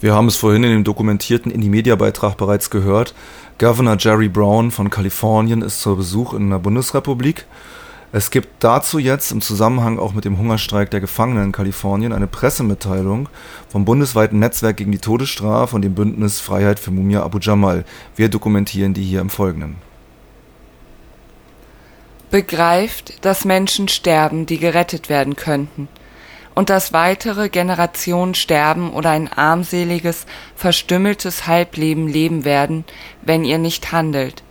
Wir haben es vorhin in dem dokumentierten Indie-Media-Beitrag bereits gehört. Governor Jerry Brown von Kalifornien ist zu Besuch in der Bundesrepublik. Es gibt dazu jetzt im Zusammenhang auch mit dem Hungerstreik der Gefangenen in Kalifornien eine Pressemitteilung vom bundesweiten Netzwerk gegen die Todesstrafe und dem Bündnis Freiheit für Mumia Abu Jamal. Wir dokumentieren die hier im Folgenden. Begreift, dass Menschen sterben, die gerettet werden könnten – und dass weitere Generationen sterben oder ein armseliges, verstümmeltes Halbleben leben werden, wenn ihr nicht handelt.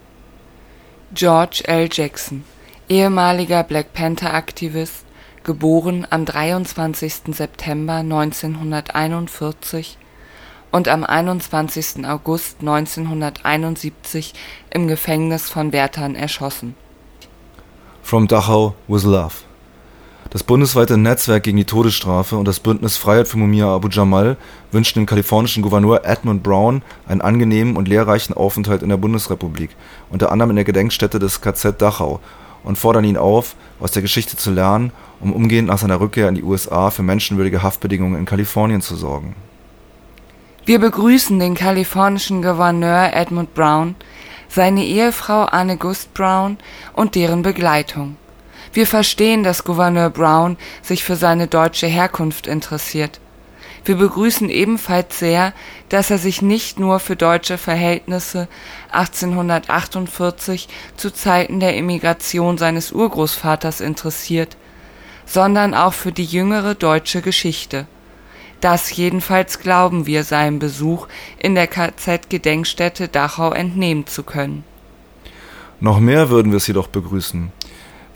George L. Jackson, ehemaliger Black Panther-Aktivist, geboren am 23. September 1941 und am 21. August 1971 im Gefängnis von Wertern erschossen. From Dachau with Love. Das bundesweite Netzwerk gegen die Todesstrafe und das Bündnis Freiheit für Mumia Abu Jamal wünschen dem kalifornischen Gouverneur Edmund Brown einen angenehmen und lehrreichen Aufenthalt in der Bundesrepublik, unter anderem in der Gedenkstätte des KZ Dachau, und fordern ihn auf, aus der Geschichte zu lernen, um umgehend nach seiner Rückkehr in die USA für menschenwürdige Haftbedingungen in Kalifornien zu sorgen. Wir begrüßen den kalifornischen Gouverneur Edmund Brown, seine Ehefrau Anne Gust Brown und deren Begleitung wir verstehen, dass Gouverneur Brown sich für seine deutsche Herkunft interessiert. Wir begrüßen ebenfalls sehr, dass er sich nicht nur für deutsche Verhältnisse 1848 zu Zeiten der Emigration seines Urgroßvaters interessiert, sondern auch für die jüngere deutsche Geschichte. Das jedenfalls glauben wir seinem Besuch in der KZ-Gedenkstätte Dachau entnehmen zu können. Noch mehr würden wir es jedoch begrüßen,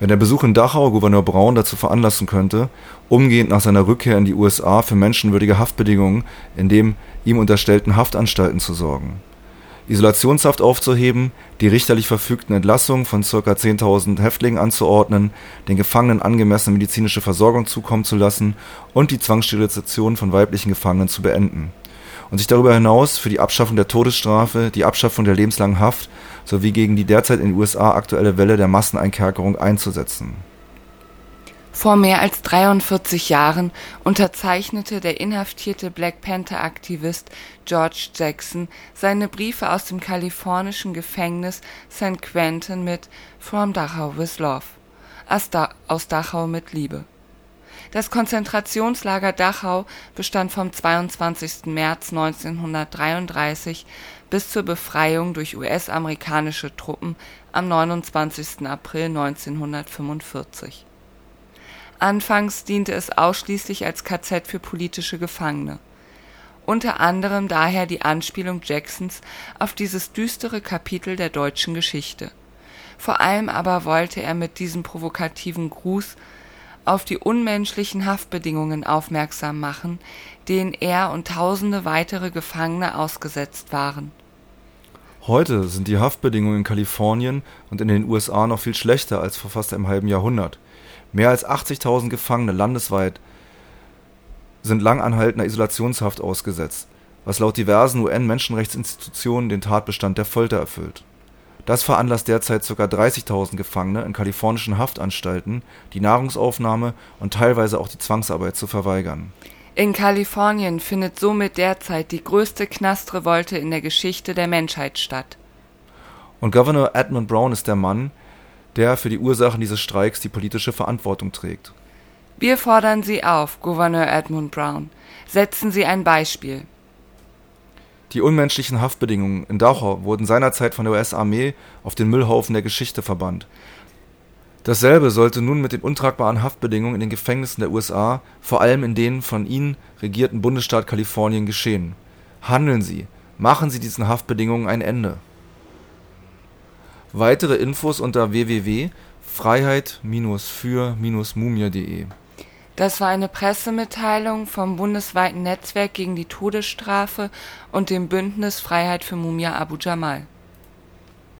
wenn der Besuch in Dachau Gouverneur Braun dazu veranlassen könnte, umgehend nach seiner Rückkehr in die USA für menschenwürdige Haftbedingungen in den ihm unterstellten Haftanstalten zu sorgen, Isolationshaft aufzuheben, die richterlich verfügten Entlassungen von ca. 10.000 Häftlingen anzuordnen, den Gefangenen angemessene medizinische Versorgung zukommen zu lassen und die Zwangssterilisation von weiblichen Gefangenen zu beenden und sich darüber hinaus für die Abschaffung der Todesstrafe, die Abschaffung der lebenslangen Haft sowie gegen die derzeit in den USA aktuelle Welle der Masseneinkerkerung einzusetzen. Vor mehr als 43 Jahren unterzeichnete der inhaftierte Black Panther-Aktivist George Jackson seine Briefe aus dem kalifornischen Gefängnis St. Quentin mit From Dachau with Love, aus Dachau mit Liebe das Konzentrationslager Dachau bestand vom 22. März 1933 bis zur Befreiung durch US-amerikanische Truppen am 29. April 1945. Anfangs diente es ausschließlich als KZ für politische Gefangene. Unter anderem daher die Anspielung Jacksons auf dieses düstere Kapitel der deutschen Geschichte. Vor allem aber wollte er mit diesem provokativen Gruß auf die unmenschlichen Haftbedingungen aufmerksam machen, denen er und tausende weitere Gefangene ausgesetzt waren. Heute sind die Haftbedingungen in Kalifornien und in den USA noch viel schlechter als vor fast einem halben Jahrhundert. Mehr als 80.000 Gefangene landesweit sind langanhaltender Isolationshaft ausgesetzt, was laut diversen UN-Menschenrechtsinstitutionen den Tatbestand der Folter erfüllt das veranlasst derzeit ca. 30.000 Gefangene in kalifornischen Haftanstalten, die Nahrungsaufnahme und teilweise auch die Zwangsarbeit zu verweigern. In Kalifornien findet somit derzeit die größte Knastrevolte in der Geschichte der Menschheit statt. Und Governor Edmund Brown ist der Mann, der für die Ursachen dieses Streiks die politische Verantwortung trägt. Wir fordern Sie auf, Gouverneur Edmund Brown. Setzen Sie ein Beispiel. Die unmenschlichen Haftbedingungen in Dachau wurden seinerzeit von der US-Armee auf den Müllhaufen der Geschichte verbannt. Dasselbe sollte nun mit den untragbaren Haftbedingungen in den Gefängnissen der USA, vor allem in den von Ihnen regierten Bundesstaat Kalifornien, geschehen. Handeln Sie, machen Sie diesen Haftbedingungen ein Ende. Weitere Infos unter www.freiheit-für-mumia.de das war eine Pressemitteilung vom bundesweiten Netzwerk gegen die Todesstrafe und dem Bündnis Freiheit für Mumia Abu Jamal